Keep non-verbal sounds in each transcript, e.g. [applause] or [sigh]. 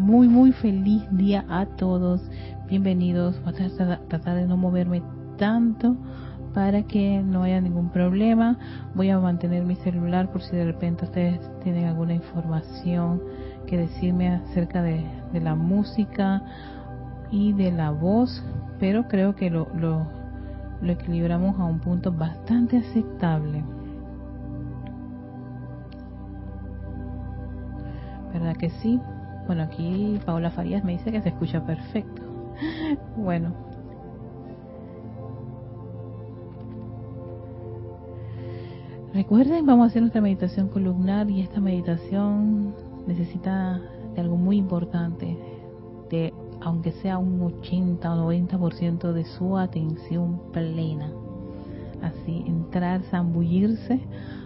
muy, muy feliz día a todos. Bienvenidos. Voy a tratar de no moverme tanto para que no haya ningún problema. Voy a mantener mi celular por si de repente ustedes tienen alguna información que decirme acerca de, la música y de la voz, pero creo que lo, lo, lo equilibramos a un punto bastante aceptable. ¿Verdad que sí? Bueno, aquí Paola Farías me dice que se escucha perfecto. [laughs] Bueno, Recuerden, vamos a hacer nuestra meditación columnar y esta meditación necesita de algo muy importante, de aunque sea un 80 o 90% de su atención plena. Así, entrar, zambullirse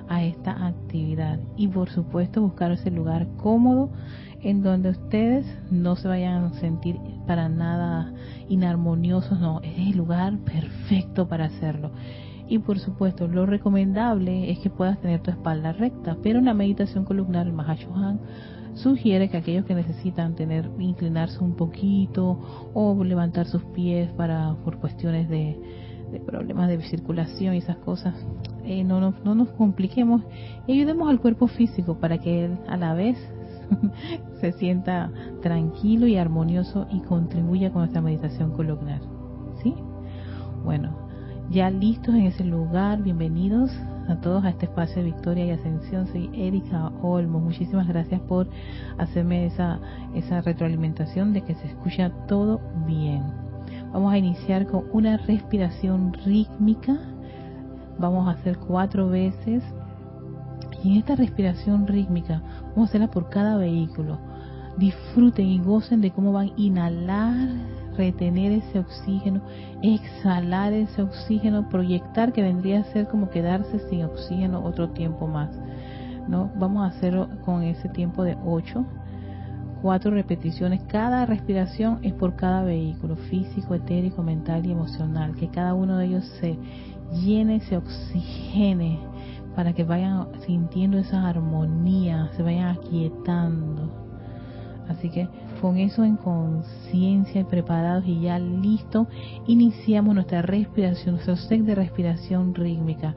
a esta actividad y por supuesto buscar ese lugar cómodo en donde ustedes no se vayan a sentir para nada inarmoniosos, no, es el lugar perfecto para hacerlo. Y por supuesto, lo recomendable es que puedas tener tu espalda recta, pero en la meditación columnar, el Mahashohan sugiere que aquellos que necesitan tener inclinarse un poquito o levantar sus pies para por cuestiones de, problemas de circulación y esas cosas, eh, no, no, no, nos compliquemos y ayudemos al cuerpo físico para que él a la vez [laughs] se sienta tranquilo y armonioso y contribuya con nuestra meditación columnar. ¿Sí? Bueno, ya listos en ese lugar. Bienvenidos a todos a este espacio de Victoria y Ascensión. Soy Erika Olmo. Muchísimas gracias por hacerme esa, esa retroalimentación de que se escucha todo bien. Vamos a iniciar con una respiración rítmica. Vamos a hacer cuatro veces. Y en esta respiración rítmica, vamos a hacerla por cada vehículo. Disfruten y gocen de cómo van a inhalar retener ese oxígeno, exhalar ese oxígeno, proyectar que vendría a ser como quedarse sin oxígeno otro tiempo más. ¿no? Vamos a hacerlo con ese tiempo de 8, cuatro repeticiones. Cada respiración es por cada vehículo, físico, etérico, mental y emocional. Que cada uno de ellos se llene, se oxigene para que vayan sintiendo esa armonía, se vayan aquietando. Así que con eso en conciencia y preparados y ya listo, iniciamos nuestra respiración, nuestro set de respiración rítmica.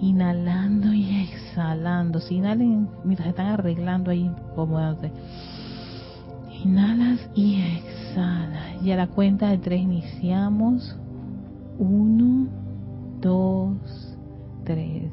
Inhalando y exhalando. Si inhalen mientras están arreglando ahí, acomódate. Inhalas y exhalas. Y a la cuenta de tres iniciamos. Uno, dos, tres.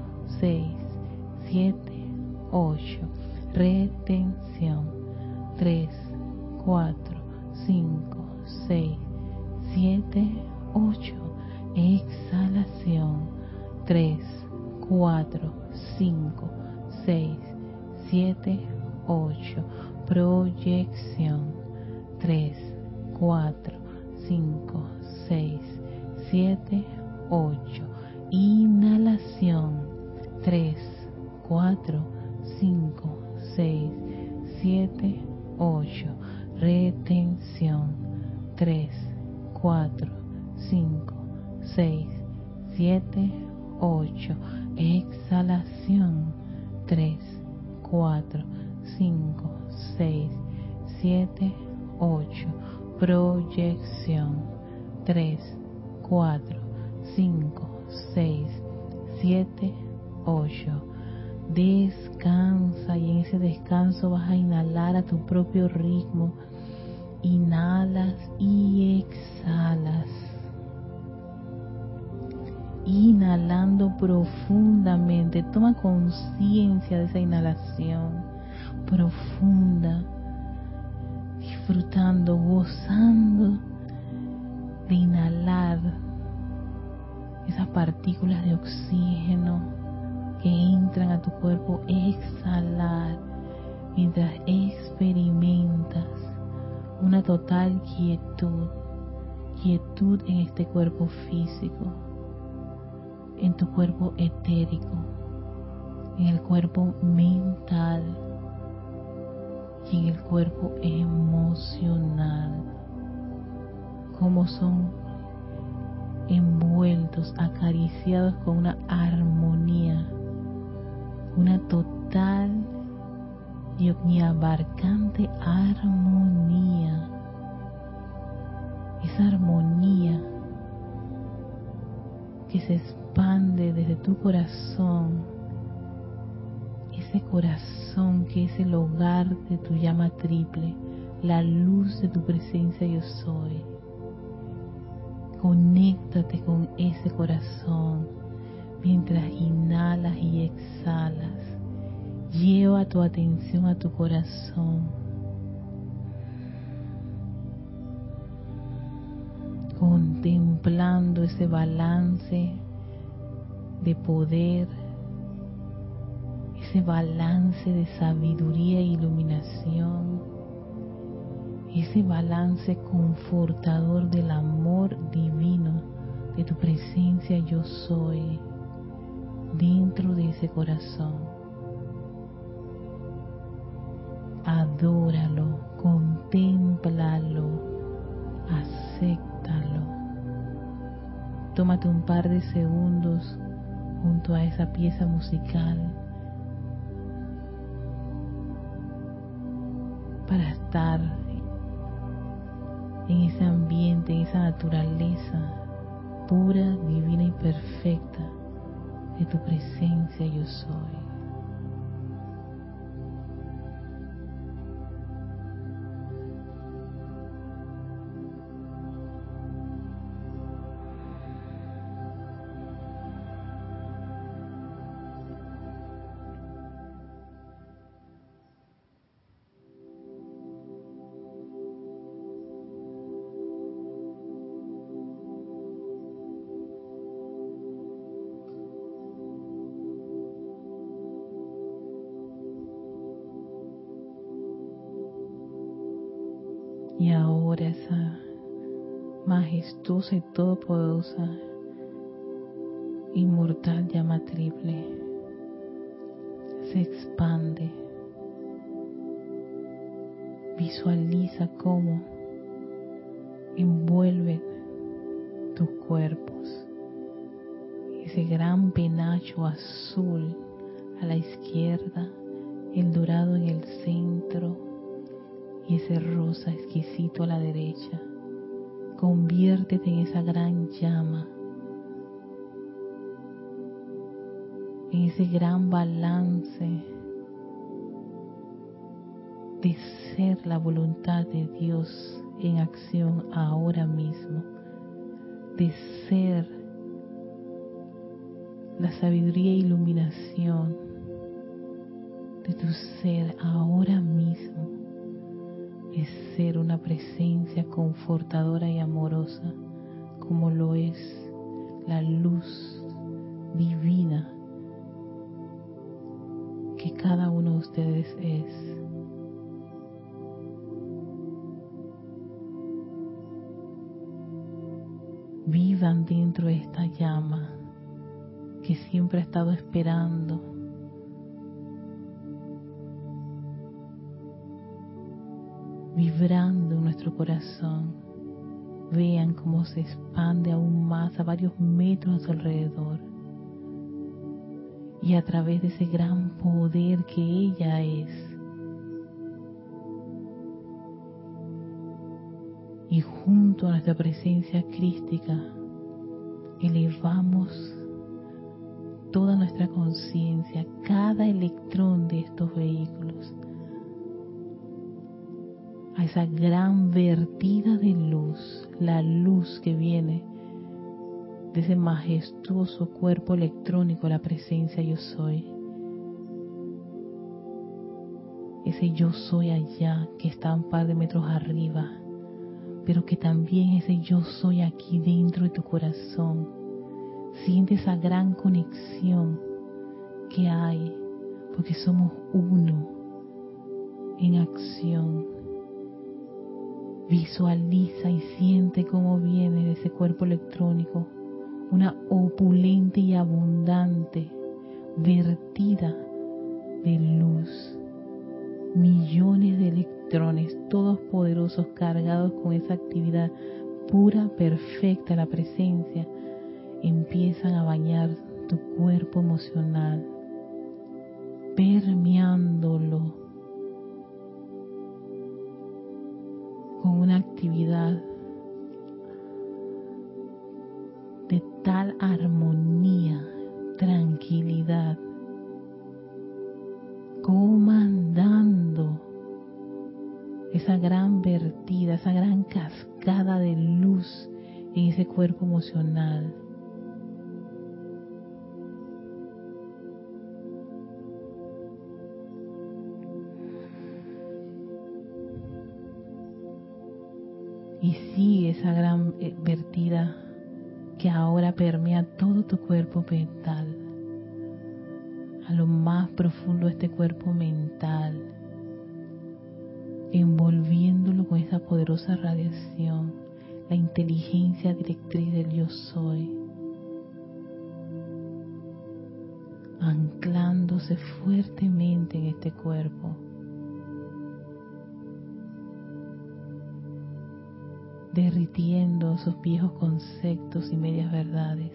oxígeno que entran a tu cuerpo, exhalar mientras experimentas una total quietud, quietud en este cuerpo físico, en tu cuerpo etérico, en el cuerpo mental y en el cuerpo emocional, como son acariciados con una armonía una total y abarcante armonía. Esa armonía que se expande desde tu corazón, ese corazón que es el hogar de tu llama triple, la luz de tu presencia yo soy. Conéctate con ese corazón mientras inhalas y exhalas. Lleva tu atención a tu corazón. Contemplando ese balance de poder, ese balance de sabiduría e iluminación, ese balance confortador del amor divino de tu presencia yo soy dentro de ese corazón. Adóralo, contémplalo, acéptalo. Tómate un par de segundos junto a esa pieza musical para estar en ese ambiente, en esa naturaleza pura, divina y perfecta de tu presencia yo soy. Majestuosa y todopoderosa, inmortal llama triple, se expande. Visualiza cómo envuelve tus cuerpos. Ese gran penacho azul a la izquierda, el dorado en el centro y ese rosa exquisito a la derecha. Conviértete en esa gran llama, en ese gran balance de ser la voluntad de Dios en acción ahora mismo, de ser la sabiduría e iluminación de tu ser ahora mismo es ser una presencia confortadora y amorosa como lo es la luz divina que cada uno de ustedes es. Vivan dentro de esta llama que siempre ha estado esperando vibrando en nuestro corazón. Vean cómo se expande aún más a varios metros a su alrededor. Y a través de ese gran poder que ella es, y junto a nuestra presencia crística elevamos toda nuestra conciencia, cada electrón de estos vehículos, a esa gran vertida de luz, la luz que viene de ese majestuoso cuerpo electrónico, la presencia yo soy. Ese yo soy allá que está un par de metros arriba, pero que también ese yo soy aquí dentro de tu corazón. Siente esa gran conexión que hay, porque somos uno en acción. Visualiza y siente cómo viene de ese cuerpo electrónico una opulente y abundante vertida de luz. Millones de electrones, todos poderosos, cargados con esa actividad pura, perfecta, la presencia, empiezan a bañar tu cuerpo emocional, permeándolo con una actividad de tal armonía, tranquilidad, comandando esa gran vertida, esa gran cascada de luz en ese cuerpo emocional. Esa gran eh, vertida que ahora permea todo tu cuerpo mental, a lo más profundo de este cuerpo mental, envolviéndolo con esa poderosa radiación, la inteligencia directriz del yo soy, anclándose fuertemente en este cuerpo. Derritiendo esos viejos conceptos y medias verdades.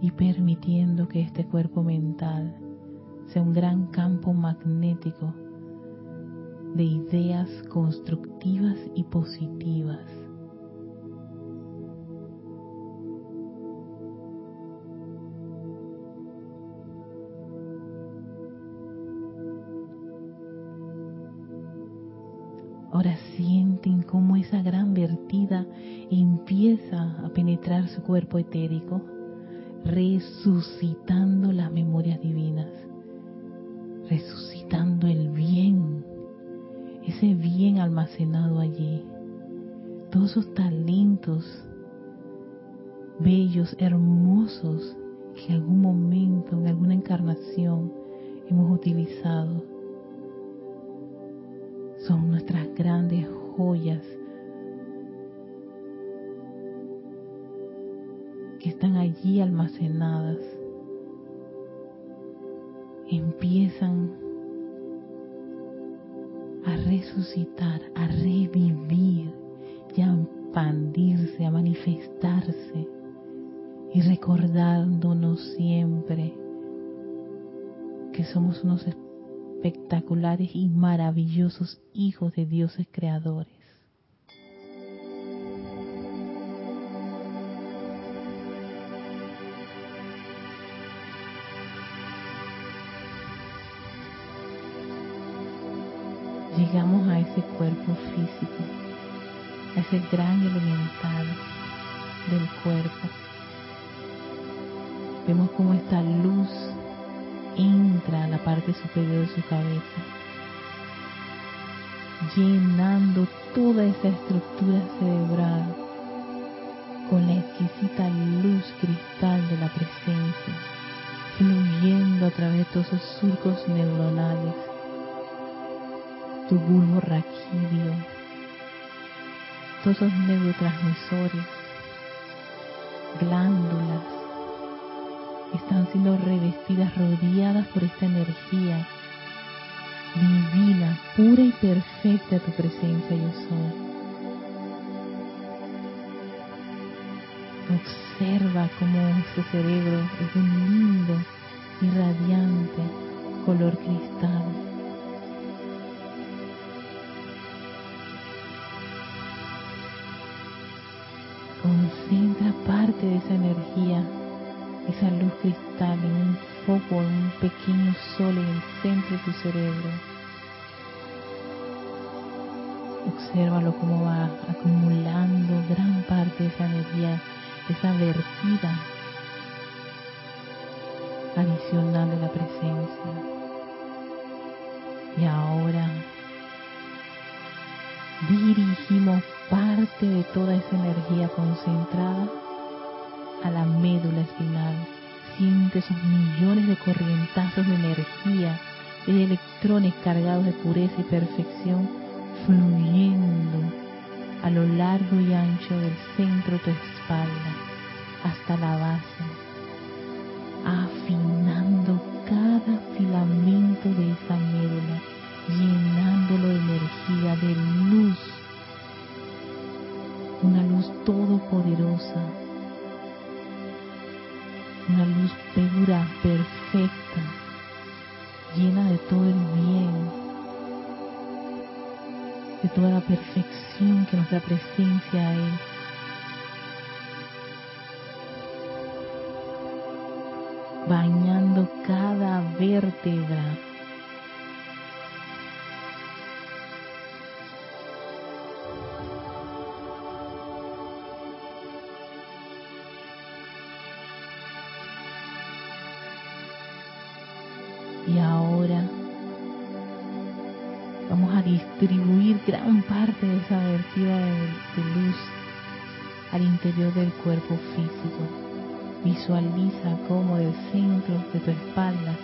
Y permitiendo que este cuerpo mental sea un gran campo magnético de ideas constructivas y positivas cómo esa gran vertida empieza a penetrar su cuerpo etérico, resucitando las memorias divinas, resucitando el bien, ese bien almacenado allí, todos esos talentos bellos, hermosos, que en algún momento, en alguna encarnación hemos utilizado son nuestras grandes que están allí almacenadas. Empiezan a resucitar, a revivir y a expandirse, a manifestarse y recordándonos siempre que somos unos espectaculares y maravillosos hijos de dioses creadores. Llegamos a ese cuerpo físico, a ese gran elemental del cuerpo. Vemos cómo esta luz entra a la parte superior de su cabeza, llenando toda esa estructura cerebral con la exquisita luz cristal de la presencia, fluyendo a través de todos esos surcos neuronales, tu bulbo raquídeo, todos esos neurotransmisores, glándulas, están siendo revestidas, rodeadas por esta energía divina, pura y perfecta tu presencia yo soy. Observa cómo ese cerebro es un lindo y radiante color cristal. Concentra parte de esa energía, esa luz cristal en un foco, en un pequeño sol en el centro de tu cerebro. Obsérvalo cómo va acumulando gran parte de esa energía, esa vertida adicional de la presencia. Y ahora dirigimos parte de toda esa energía concentrada a la médula espinal. Siente esos millones de corrientazos de energía, de electrones cargados de pureza y perfección fluyendo a lo largo y ancho del centro de tu espalda hasta la base, afinando cada filamento de esa de todo el bien, de toda la perfección que nuestra presencia es. bañando cada vértebra interior del cuerpo físico. Visualiza cómo del centro de tu espalda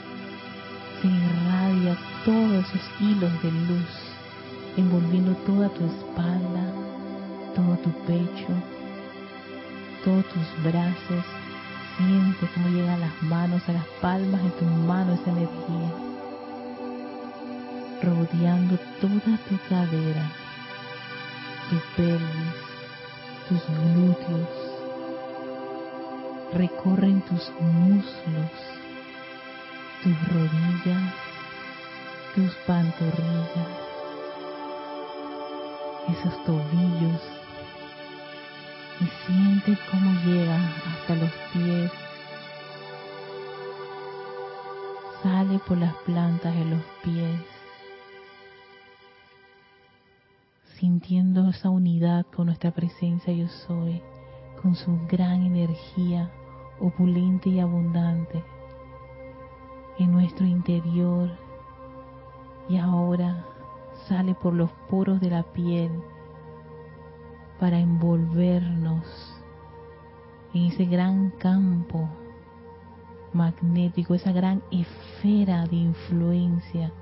se irradia todos esos hilos de luz, envolviendo toda tu espalda, todo tu pecho, todos tus brazos. Siente cómo llegan las manos a las palmas de tus manos esa energía rodeando toda tu cadera, tu pelvis, tus glúteos, recorren tus muslos, tus rodillas, tus pantorrillas, esos tobillos, y siente cómo llega hasta los pies, sale por las plantas de los pies, sintiendo esa unidad con nuestra presencia yo soy, con su gran energía opulente y abundante en nuestro interior. Y ahora sale por los poros de la piel para envolvernos en ese gran campo magnético, esa gran esfera de influencia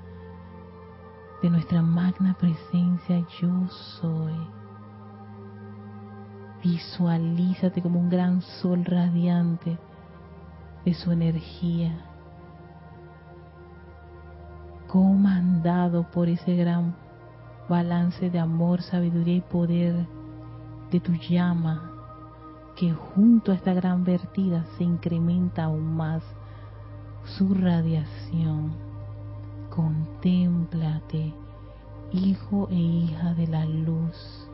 de nuestra magna presencia yo soy. Visualízate como un gran sol radiante de su energía, comandado por ese gran balance de amor, sabiduría y poder de tu llama, que junto a esta gran vertida se incrementa aún más su radiación Contémplate, hijo e hija de la luz,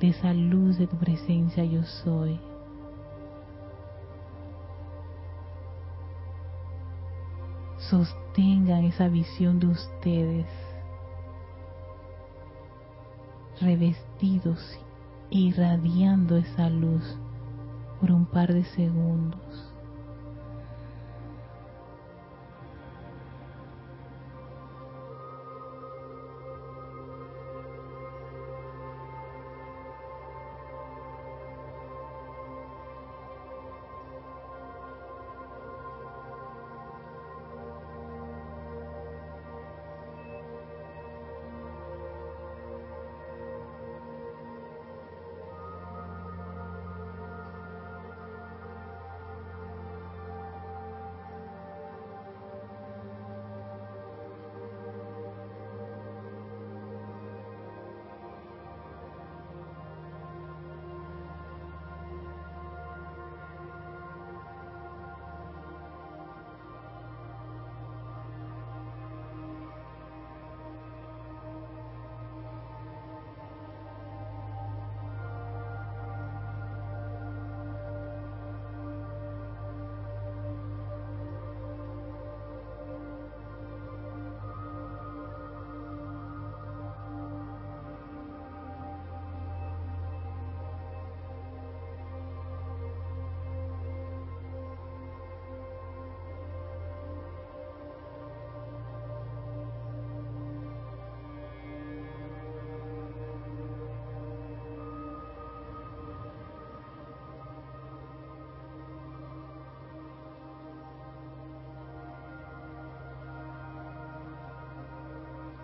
de esa luz de tu presencia yo soy. Sostengan esa visión de ustedes revestidos, irradiando esa luz por un par de segundos.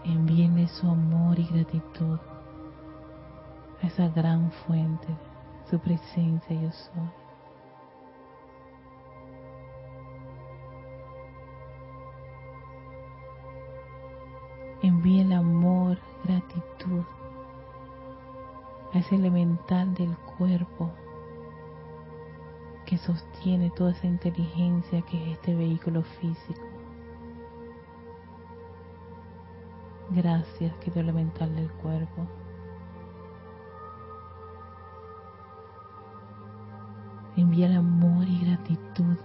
Enviarle su amor y gratitud a esa gran fuente, su presencia yo soy. Envíe el amor, gratitud a ese elemental del cuerpo que sostiene toda esa inteligencia que es este vehículo físico. Gracias, querido elemental del cuerpo. Envía el amor y gratitud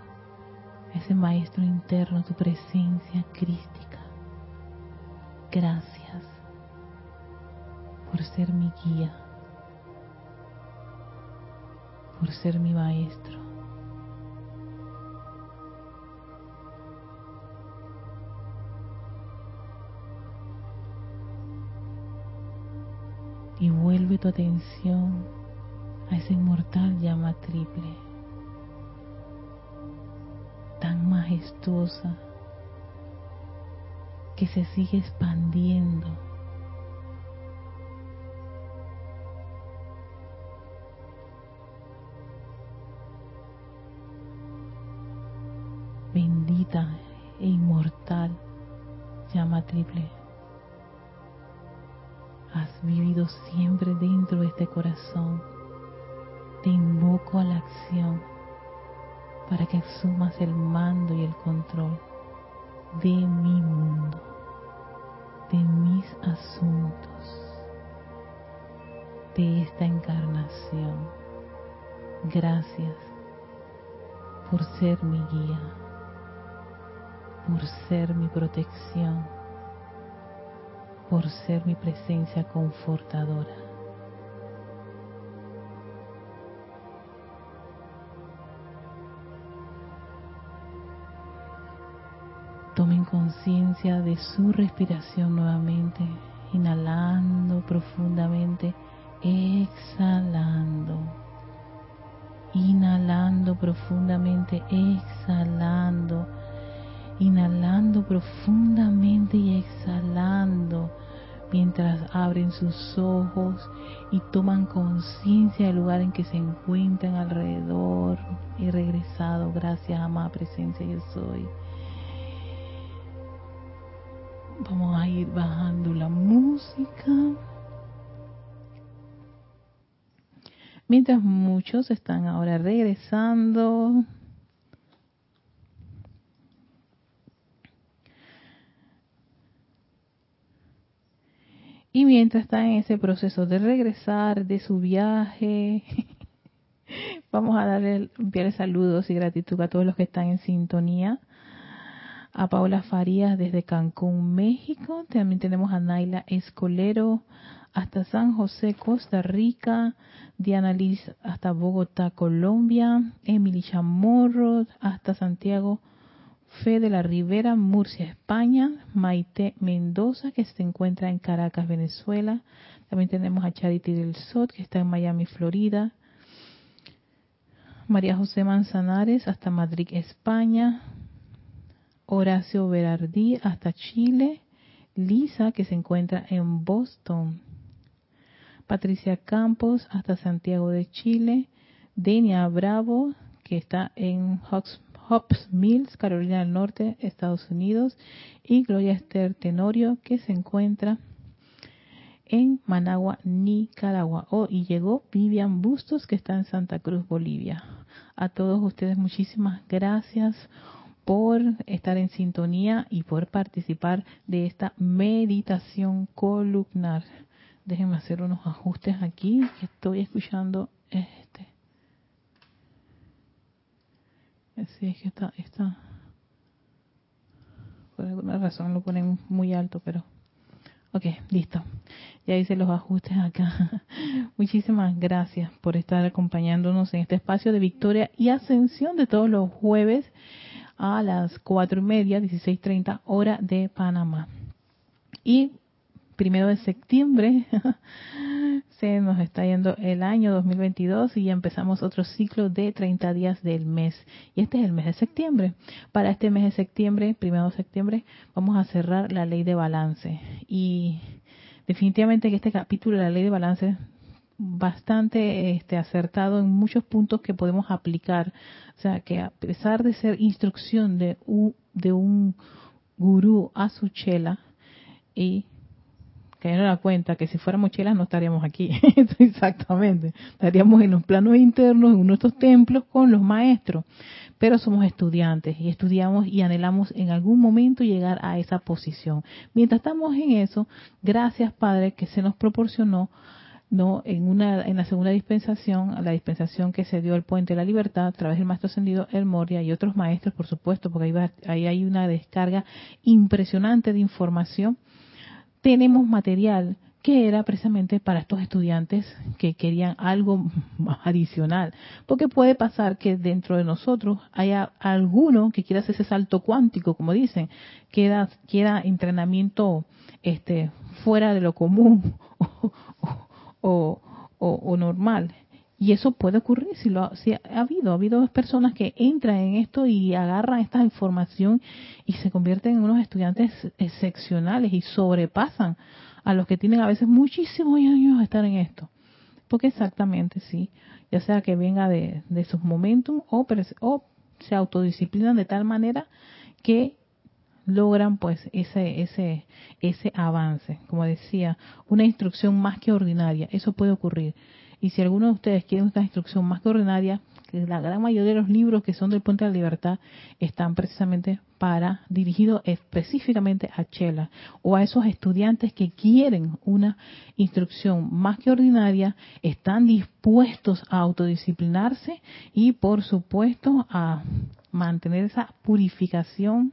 a ese maestro interno, tu presencia crística. Gracias por ser mi guía, por ser mi maestro. Vuelve tu atención a esa inmortal llama triple, tan majestuosa que se sigue expandiendo. Dentro de este corazón. Te invoco a la acción para que asumas el mando y el control de mi mundo de mis asuntos de esta encarnación. Gracias por ser mi guía, por ser mi protección, por ser mi presencia confortadora. Conciencia de su respiración nuevamente, inhalando profundamente, exhalando. Inhalando profundamente, exhalando. Inhalando profundamente y exhalando mientras abren sus ojos y toman conciencia del lugar en que se encuentran alrededor. He regresado, gracias, amada presencia, yo soy. Vamos a ir bajando la música. Mientras muchos están ahora regresando. Y mientras están en ese proceso de regresar de su viaje, [laughs] vamos a darle saludos y gratitud a todos los que están en sintonía a Paula Farías desde Cancún, México. También tenemos a Naila Escolero hasta San José, Costa Rica. Diana Liz hasta Bogotá, Colombia. Emily Chamorro hasta Santiago. Fe de la Rivera, Murcia, España. Maite Mendoza, que se encuentra en Caracas, Venezuela. También tenemos a Charity del Sot, que está en Miami, Florida. María José Manzanares hasta Madrid, España. Horacio Berardí hasta Chile, Lisa que se encuentra en Boston, Patricia Campos hasta Santiago de Chile, Denia Bravo que está en Hops Mills, Carolina del Norte, Estados Unidos, y Gloria Esther Tenorio que se encuentra en Managua, Nicaragua. Oh, y llegó Vivian Bustos que está en Santa Cruz, Bolivia. A todos ustedes muchísimas gracias por estar en sintonía y por participar de esta meditación columnar. Déjenme hacer unos ajustes aquí, que estoy escuchando este. Así es que está, está, por alguna razón lo ponen muy alto, pero Ok, listo. Ya hice los ajustes acá. [laughs] Muchísimas gracias por estar acompañándonos en este espacio de victoria y ascensión de todos los jueves a las cuatro y media, 16.30 hora de Panamá. Y primero de septiembre [laughs] se nos está yendo el año 2022 y ya empezamos otro ciclo de 30 días del mes. Y este es el mes de septiembre. Para este mes de septiembre, primero de septiembre, vamos a cerrar la ley de balance. Y definitivamente que este capítulo de la ley de balance bastante este, acertado en muchos puntos que podemos aplicar. O sea, que a pesar de ser instrucción de un, gurú a su chela, y que no da cuenta que si fuéramos chelas no estaríamos aquí. [laughs] Exactamente. Estaríamos en los planos internos, en nuestros templos con los maestros. Pero somos estudiantes y estudiamos y anhelamos en algún momento llegar a esa posición. Mientras estamos en eso, gracias Padre que se nos proporcionó no en una en la segunda dispensación la dispensación que se dio el puente de la libertad a través del maestro ascendido El Moria y otros maestros por supuesto porque ahí, ahí hay una descarga impresionante de información tenemos material que era precisamente para estos estudiantes que querían algo [laughs] adicional. Porque puede pasar que dentro de nosotros haya alguno que quiera hacer ese salto cuántico, como dicen, que quiera entrenamiento este, fuera de lo común [laughs] o, normal. Y eso puede ocurrir si lo si ha, habido, ha habido personas que entran en esto y agarran esta información y se convierten en unos estudiantes excepcionales y sobrepasan a los que tienen a veces muchísimos años de estar en esto. Porque exactamente, sí, ya sea que venga de, de sus momentos o, o se autodisciplinan de tal manera que logran pues ese ese ese avance. Como decía una instrucción más que ordinaria. Eso puede ocurrir. Y si alguno de ustedes quiere una instrucción más que ordinaria, que la gran mayoría de los libros que son del Puente de la Libertad están precisamente para, dirigidos específicamente a Chela o a esos estudiantes que quieren una instrucción más que ordinaria, están dispuestos a autodisciplinarse y por supuesto a mantener esa purificación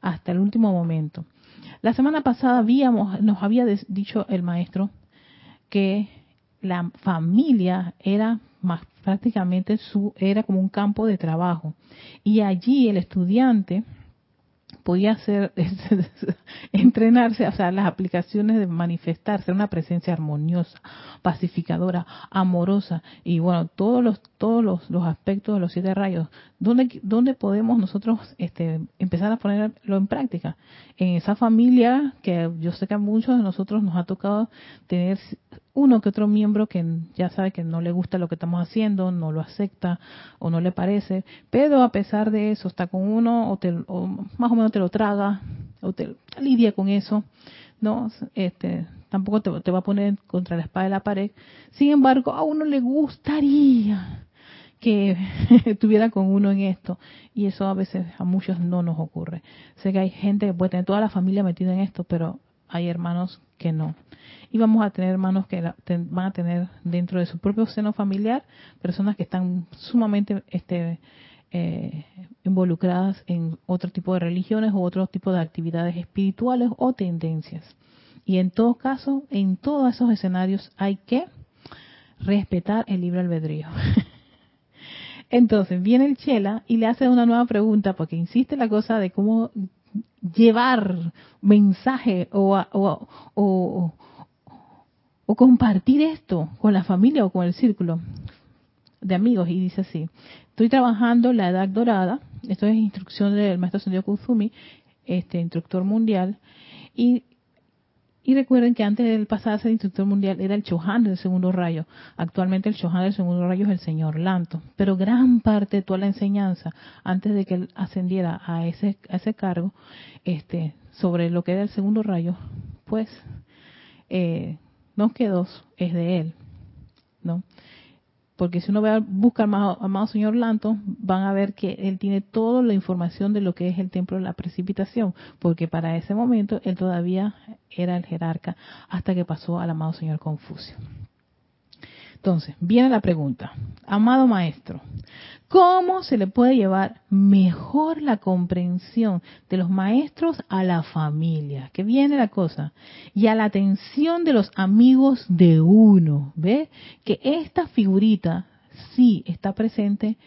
hasta el último momento. La semana pasada habíamos, nos había dicho el maestro que la familia era más prácticamente su era como un campo de trabajo y allí el estudiante podía hacer [laughs] entrenarse, o sea, las aplicaciones de manifestarse, una presencia armoniosa, pacificadora, amorosa y bueno, todos los todos los, aspectos de los siete rayos, ¿dónde, dónde podemos nosotros este, empezar a ponerlo en práctica? En esa familia que yo sé que a muchos de nosotros nos ha tocado tener uno que otro miembro que ya sabe que no le gusta lo que estamos haciendo, no lo acepta o no le parece, pero a pesar de eso está con uno o, te, o más o menos te lo traga o te lidia con eso, no, este, tampoco te, te va a poner contra la espada de la pared. Sin embargo, a uno le gustaría que [laughs] estuviera con uno en esto. Y eso a veces a muchos no nos ocurre. Sé que hay gente que puede tener toda la familia metida en esto, pero hay hermanos que no. Y vamos a tener hermanos que van a tener dentro de su propio seno familiar personas que están sumamente este, eh, involucradas en otro tipo de religiones o otro tipo de actividades espirituales o tendencias. Y en todo caso, en todos esos escenarios hay que respetar el libre albedrío. [laughs] Entonces viene el Chela y le hace una nueva pregunta porque insiste la cosa de cómo llevar mensaje o, o, o, compartir esto con la familia o con el círculo de amigos. Y dice así, estoy trabajando la edad dorada, esto es instrucción del maestro Sendio Kuzumi, este instructor mundial, y y recuerden que antes del pasar a ser instructor mundial era el Chohan del segundo rayo. Actualmente el Chohan del segundo rayo es el señor Lanto. Pero gran parte de toda la enseñanza, antes de que él ascendiera a ese, a ese cargo, este, sobre lo que era el segundo rayo, pues eh, no quedó, es de él. ¿no? Porque si uno ve, busca al amado, señor Lanto, van a ver que él tiene toda la información de lo que es el templo de la precipitación, porque para ese momento él todavía era el jerarca hasta que pasó al amado señor Confucio. Entonces, viene la pregunta, amado maestro, ¿cómo se le puede llevar mejor la comprensión de los maestros a la familia? Que viene la cosa, y a la atención de los amigos de uno. ¿Ve? Que esta figurita sí está presente,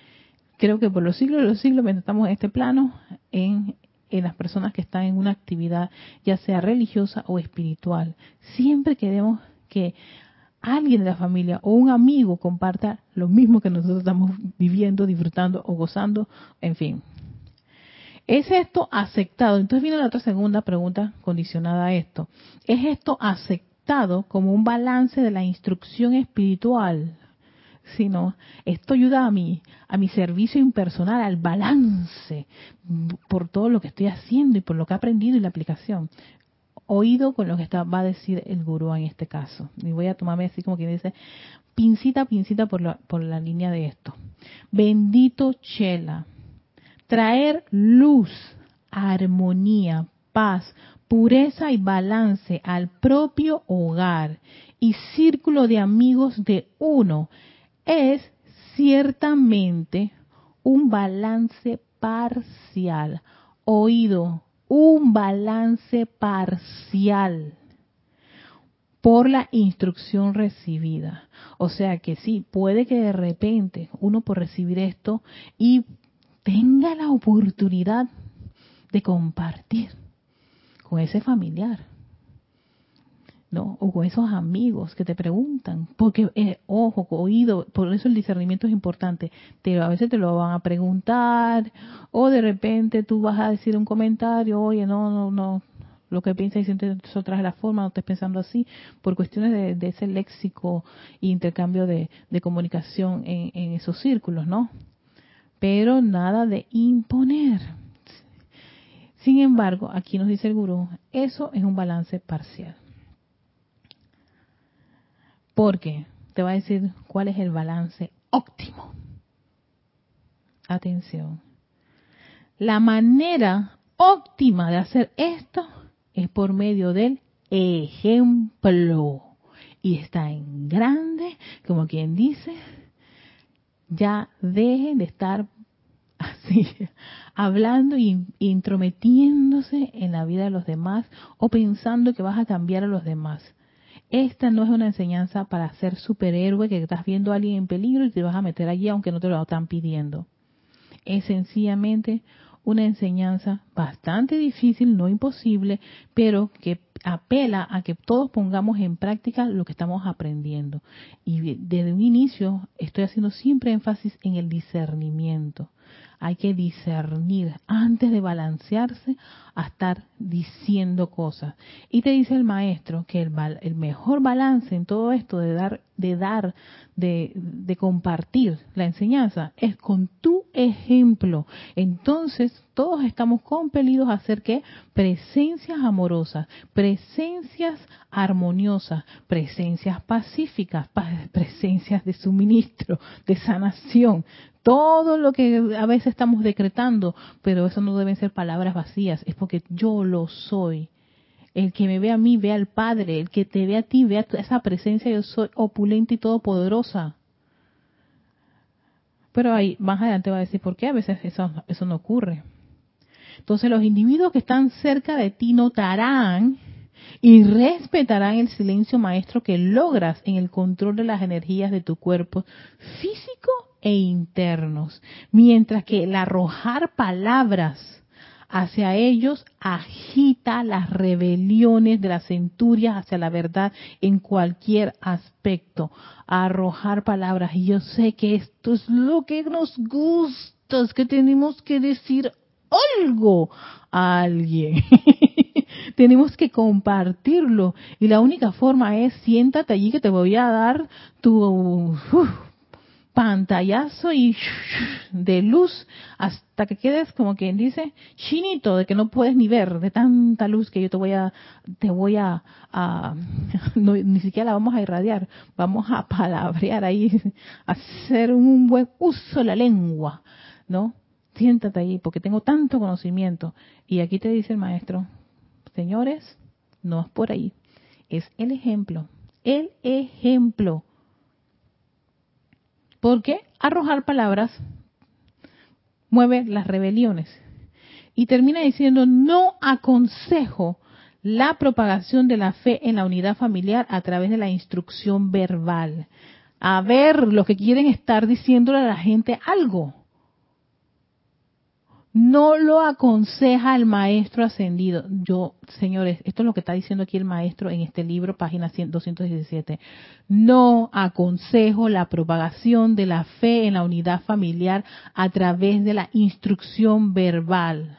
creo que por los siglos de los siglos, mientras estamos en este plano, en, en las personas que están en una actividad, ya sea religiosa o espiritual. Siempre queremos que alguien de la familia o un amigo comparta lo mismo que nosotros estamos viviendo, disfrutando o gozando, en fin. ¿Es esto aceptado? Entonces viene la otra segunda pregunta condicionada a esto. ¿Es esto aceptado como un balance de la instrucción espiritual, sino esto ayuda a mi, a mi servicio impersonal, al balance por todo lo que estoy haciendo y por lo que he aprendido y la aplicación. Oído con lo que está, va a decir el gurú en este caso. Y voy a tomarme así como quien dice, pincita, pincita por la, por la línea de esto. Bendito Chela, traer luz, armonía, paz, pureza y balance al propio hogar y círculo de amigos de uno es ciertamente un balance parcial. Oído, un balance parcial por la instrucción recibida. O sea que sí, puede que de repente uno por recibir esto y tenga la oportunidad de compartir con ese familiar ¿no? O con esos amigos que te preguntan, porque, eh, ojo, oído, por eso el discernimiento es importante, te, a veces te lo van a preguntar, o de repente tú vas a decir un comentario, oye, no, no, no, lo que piensas y sientes es otra la forma, no estés pensando así, por cuestiones de, ese léxico e intercambio de, comunicación en esos círculos, ¿no? Pero nada de imponer. Sin embargo, aquí nos dice el gurú, eso es un balance parcial. Porque te va a decir cuál es el balance óptimo. Atención. La manera óptima de hacer esto es por medio del ejemplo. Y está en grande, como quien dice, ya dejen de estar así, [laughs] hablando y intrometiéndose en la vida de los demás o pensando que vas a cambiar a los demás. Esta no es una enseñanza para ser superhéroe que estás viendo a alguien en peligro y te vas a meter allí aunque no te lo están pidiendo. Es sencillamente una enseñanza bastante difícil, no imposible, pero que apela a que todos pongamos en práctica lo que estamos aprendiendo. Y desde un inicio estoy haciendo siempre énfasis en el discernimiento hay que discernir antes de balancearse a estar diciendo cosas. Y te dice el maestro que el, mejor balance en todo esto de dar, de dar, de, de compartir la enseñanza es con tu ejemplo. Entonces todos estamos compelidos a hacer que presencias amorosas, presencias armoniosas, presencias pacíficas, presencias de suministro, de sanación, todo lo que a veces estamos decretando, pero eso no deben ser palabras vacías, es porque yo lo soy. El que me ve a mí ve al Padre, el que te ve a ti ve a esa presencia, yo soy opulenta y todopoderosa. Pero ahí más adelante va a decir por qué a veces eso, eso no ocurre. Entonces los individuos que están cerca de ti notarán y respetarán el silencio maestro que logras en el control de las energías de tu cuerpo físico e internos, mientras que el arrojar palabras hacia ellos agita las rebeliones de las centurias hacia la verdad en cualquier aspecto. Arrojar palabras. Y yo sé que esto es lo que nos gusta, es que tenemos que decir algo a alguien. [laughs] tenemos que compartirlo. Y la única forma es siéntate allí que te voy a dar tu pantallazo y de luz hasta que quedes como quien dice chinito de que no puedes ni ver de tanta luz que yo te voy a te voy a, [laughs] ni siquiera la vamos a irradiar vamos a palabrear ahí [laughs] hacer un buen uso de la lengua no siéntate ahí porque tengo tanto conocimiento. Y aquí te dice el maestro señores no es por ahí es el ejemplo el ejemplo porque arrojar palabras mueve las rebeliones. Y termina diciendo, no aconsejo la propagación de la fe en la unidad familiar a través de la instrucción verbal. A ver, los que quieren estar diciéndole a la gente algo no lo aconseja el maestro ascendido. Yo, señores, esto es lo que está diciendo aquí el maestro en este libro, página 217. No aconsejo la propagación de la fe en la unidad familiar a través de la instrucción verbal.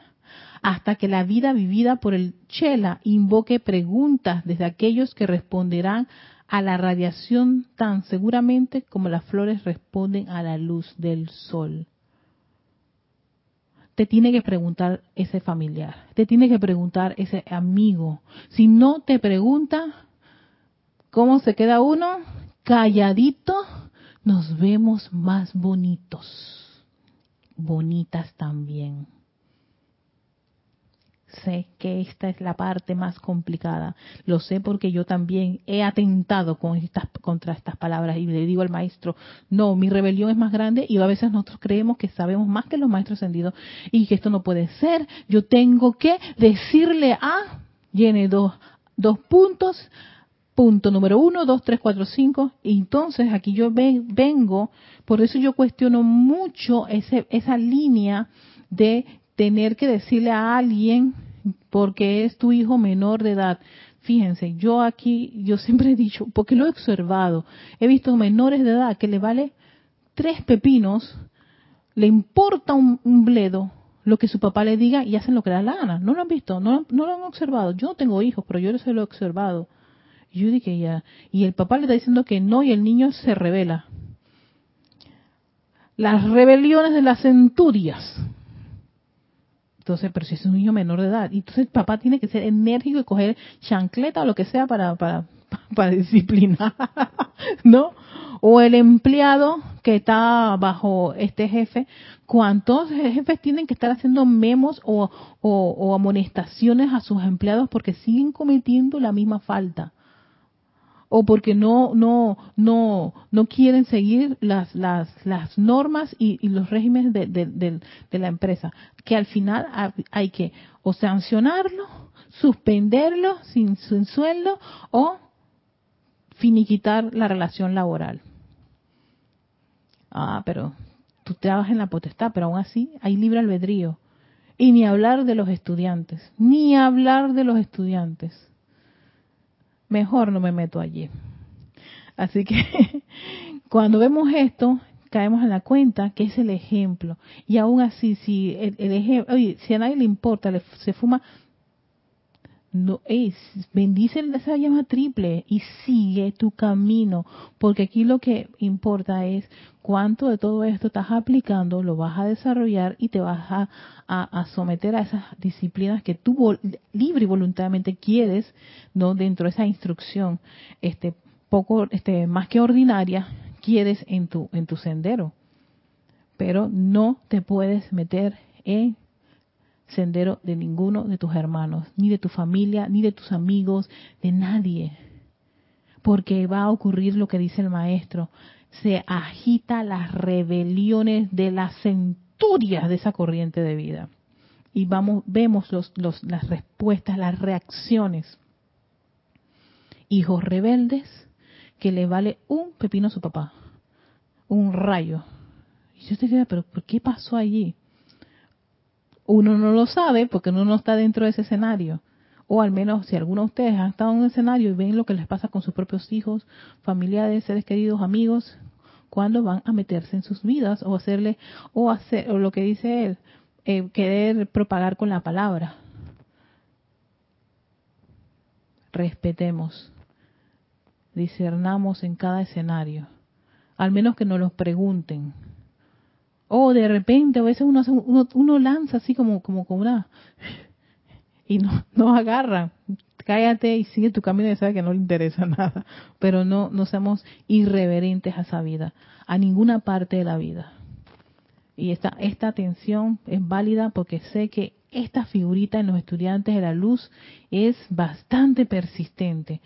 hasta que la vida vivida por el Chela invoque preguntas desde aquellos que responderán a la radiación tan seguramente como las flores responden a la luz del sol. Te tiene que preguntar ese familiar, te tiene que preguntar ese amigo. Si no te pregunta, ¿cómo se queda uno? Calladito, nos vemos más bonitos, bonitas también sé que esta es la parte más complicada. Lo sé porque yo también he atentado con estas, contra estas palabras y le digo al maestro, no, mi rebelión es más grande y a veces nosotros creemos que sabemos más que los maestros ascendidos y que esto no puede ser. Yo tengo que decirle a, llene dos, dos puntos, punto número uno, dos, tres, cuatro, cinco. Y entonces aquí yo vengo, por eso yo cuestiono mucho ese, esa línea de tener que decirle a alguien porque es tu hijo menor de edad. Fíjense, yo aquí, yo [laughs] siempre he dicho, porque lo he observado, he visto menores de edad que le vale tres pepinos, le importa un, bledo lo que su papá le diga y hacen lo que da la gana. ¿No lo han visto? ¿No, no lo han observado? Yo no tengo hijos, pero yo se lo he observado. Y yo dije ya, y el papá le está diciendo que no y el niño se revela. Las rebeliones de las centurias. Entonces, pero si es un niño menor de edad, entonces papá tiene que ser enérgico y coger chancleta o lo que sea para, para, [laughs] para disciplinar, [laughs] ¿no? O el empleado que está bajo este jefe, ¿cuántos jefes tienen que estar haciendo memos o, o, o amonestaciones a sus empleados porque siguen cometiendo la misma falta? O porque no no no no quieren seguir las las las normas y, los regímenes de, de, la empresa que al final hay que o sancionarlo suspenderlo sin, sin sueldo o finiquitar la relación laboral. Ah pero tú trabajas en la potestad pero aún así hay libre albedrío. Y ni hablar de los estudiantes ni hablar de los estudiantes mejor no me meto allí. Así que [laughs] cuando vemos esto, caemos en la cuenta que es el ejemplo. Y aún así, si el, ejemplo, oye, si a nadie le importa, se fuma no es, bendice esa llama triple y sigue tu camino, porque aquí lo que importa es cuánto de todo esto estás aplicando, lo vas a desarrollar y te vas a, a, someter a esas disciplinas que tú libre y voluntariamente quieres, no dentro de esa instrucción, este poco, este más que ordinaria, quieres en tu en tu sendero, pero no te puedes meter en sendero de ninguno de tus hermanos, ni de tu familia, ni de tus amigos, de nadie. Porque va a ocurrir lo que dice el maestro, se agita las rebeliones de las centurias de esa corriente de vida. Y vamos, vemos los, los, las respuestas, las reacciones. Hijos rebeldes que le vale un pepino a su papá, un rayo. Y yo te digo, pero ¿por qué pasó allí? Uno no lo sabe porque uno no está dentro de ese escenario. O al menos si alguno de ustedes han estado en un escenario y ven lo que les pasa con sus propios hijos, familiares, seres queridos, amigos, cuando van a meterse en sus vidas o hacerle, o hacer, o lo que dice él, eh, querer propagar con la palabra. Respetemos, discernamos en cada escenario, al menos que nos lo pregunten, o de repente, a veces uno, uno, uno lanza así como, como, como una... Y no, no agarra. Cállate y sigue tu camino y sabe que no le interesa [laughs] nada. Pero no, no seamos irreverentes a esa vida, a ninguna parte de la vida. Y esta, esta atención es válida porque sé que esta figurita en los estudiantes de la luz es bastante persistente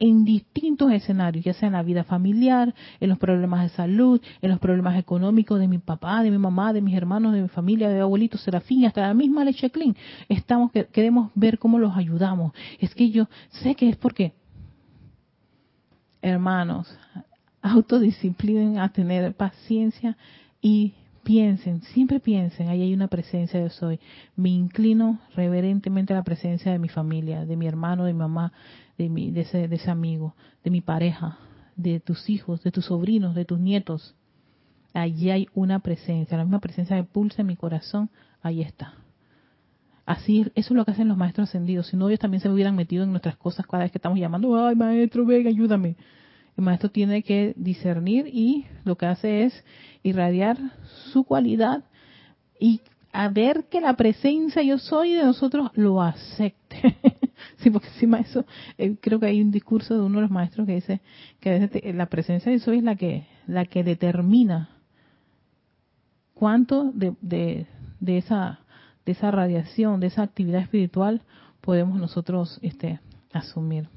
en distintos escenarios, ya sea en la vida familiar, en los problemas de salud, en los problemas económicos de mi papá, de mi mamá, de mis hermanos, de mi familia, de mi abuelito Serafín, hasta la misma Leche Clean. Estamos, queremos ver cómo los ayudamos. Es que yo sé que es porque, hermanos, autodisciplinen a tener paciencia y piensen, siempre piensen, ahí hay una presencia de soy. Me inclino reverentemente a la presencia de mi familia, de mi hermano, de mi mamá, de, mi, de, ese, de ese amigo, de mi pareja, de tus hijos, de tus sobrinos, de tus nietos. Allí hay una presencia, la misma presencia que pulsa en mi corazón, ahí está. Así, eso es lo que hacen los maestros ascendidos. Si no, ellos también se hubieran metido en nuestras cosas cada vez que estamos llamando, ay maestro, venga, ayúdame. El maestro tiene que discernir y lo que hace es irradiar su cualidad y a ver que la presencia yo soy de nosotros lo acepte. [laughs] sí, porque encima eso, eh, creo que hay un discurso de uno de los maestros que dice que a veces la presencia yo soy es la que, la que determina cuánto de, de, de esa de esa radiación, de esa actividad espiritual, podemos nosotros este, asumir.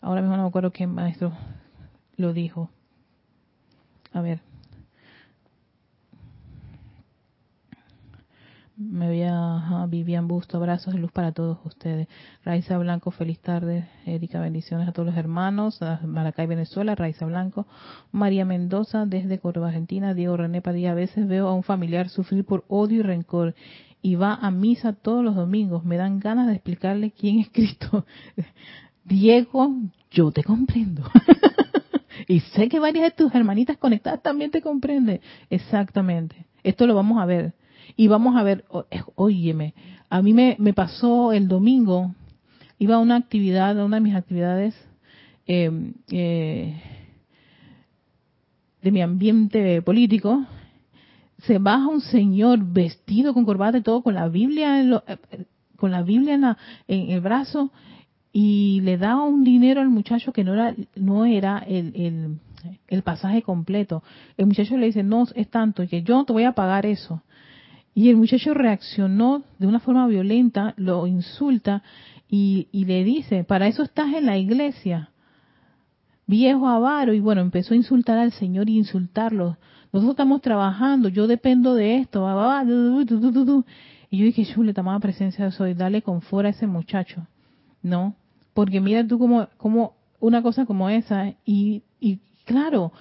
Ahora mismo no me acuerdo qué maestro lo dijo. A ver. Me veía Vivian Busto, abrazos de luz para todos ustedes. Raiza Blanco, feliz tarde. Erika, bendiciones a todos los hermanos. Maracay, Venezuela, Raiza Blanco. María Mendoza, desde Córdoba, Argentina. Diego René Padilla, a veces veo a un familiar sufrir por odio y rencor y va a misa todos los domingos. Me dan ganas de explicarle quién es Cristo. [laughs] Diego, yo te comprendo. [laughs] y sé que varias de tus hermanitas conectadas también te comprenden. Exactamente. Esto lo vamos a ver. Y vamos a ver, óyeme, a mí me, me pasó el domingo, iba a una actividad, a una de mis actividades em, eh, de mi ambiente político, se baja un señor vestido con corbata y todo, con la Biblia en eh, con la Biblia en, en, el brazo y le da un dinero al muchacho que no era no era el, el, pasaje completo. El muchacho le dice, no, es tanto, que yo te voy a pagar eso. Y el muchacho reaccionó de una forma violenta, lo insulta y, y le dice, para eso estás en la iglesia, viejo avaro. Y bueno, empezó a insultar al Señor y insultarlo nosotros estamos trabajando, yo dependo de esto, y yo dije, chule, tomaba presencia de soy, dale confort a ese muchacho, ¿no? Porque mira tú como, como una cosa como esa, y, y claro,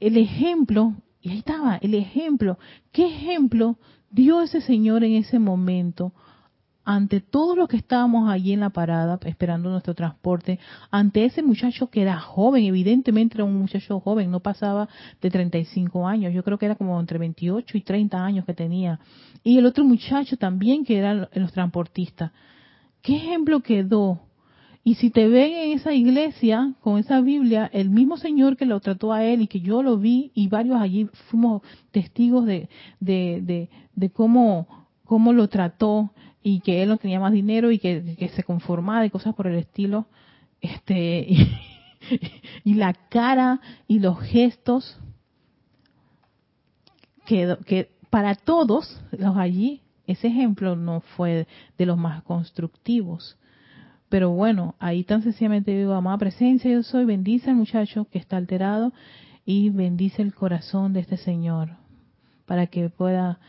el ejemplo, y ahí estaba, el ejemplo, ¿qué ejemplo dio ese señor en ese momento ante todos los que estábamos allí en la parada esperando nuestro transporte, ante ese muchacho que era joven, evidentemente era un muchacho joven, no pasaba de 35 años, yo creo que era como entre 28 y 30 años que tenía, y el otro muchacho también que eran los transportistas. ¿Qué ejemplo quedó? Y si te ven en esa iglesia con esa Biblia, el mismo Señor que lo trató a él y que yo lo vi y varios allí fuimos testigos de, de, de, cómo, cómo lo trató y que él no tenía más dinero y que, se conformaba y cosas por el estilo. Este, [laughs] y, la cara y los gestos que, que para todos los allí, ese ejemplo no fue de los más constructivos. Pero bueno, ahí tan sencillamente digo, amada presencia, yo soy, bendice al muchacho que está alterado y bendice el corazón de este Señor para que pueda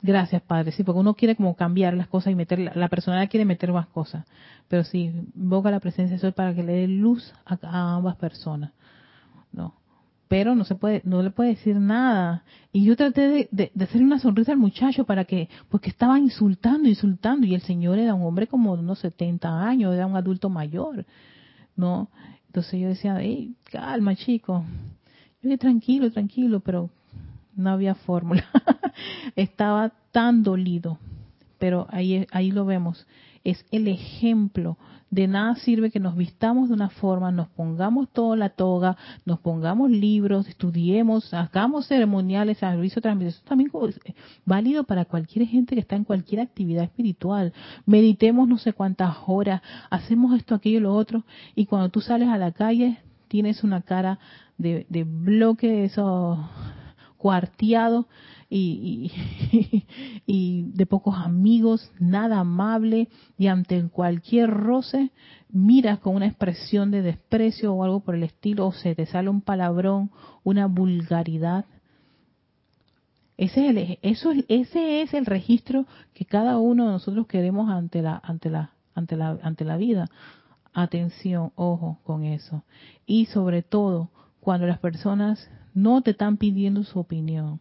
Gracias, Padre. Sí, porque uno quiere como cambiar las cosas y meter, la, persona quiere meter más cosas. Pero sí, invoca la presencia de Sol para que le dé luz a, ambas personas. No. Pero no se puede, no le puede decir nada. Y yo traté de, hacerle una sonrisa al muchacho para que, porque estaba insultando, insultando. Y el señor era un hombre como de unos 70 años, era un adulto mayor. ¿No? Entonces yo decía, hey, calma, chico. Yo dije, tranquilo, tranquilo, pero no había fórmula. [laughs] Estaba tan dolido, pero ahí, ahí lo vemos. Es el ejemplo. De nada sirve que nos vistamos de una forma, nos pongamos toda la toga, nos pongamos libros, estudiemos, hagamos ceremoniales, servicio de transmisión. Eso también es válido para cualquier gente que está en cualquier actividad espiritual. Meditemos no sé cuántas horas, hacemos esto, aquello, lo otro, y cuando tú sales a la calle tienes una cara de, de bloque, eso cuarteado [laughs] y, de pocos amigos, nada amable y ante cualquier roce miras con una expresión de desprecio o algo por el estilo o se te sale un palabrón, una vulgaridad. Ese es el, registro que cada uno de nosotros queremos ante la vida. Atención, ojo con eso. Y sobre todo, cuando las personas no te están pidiendo su opinión.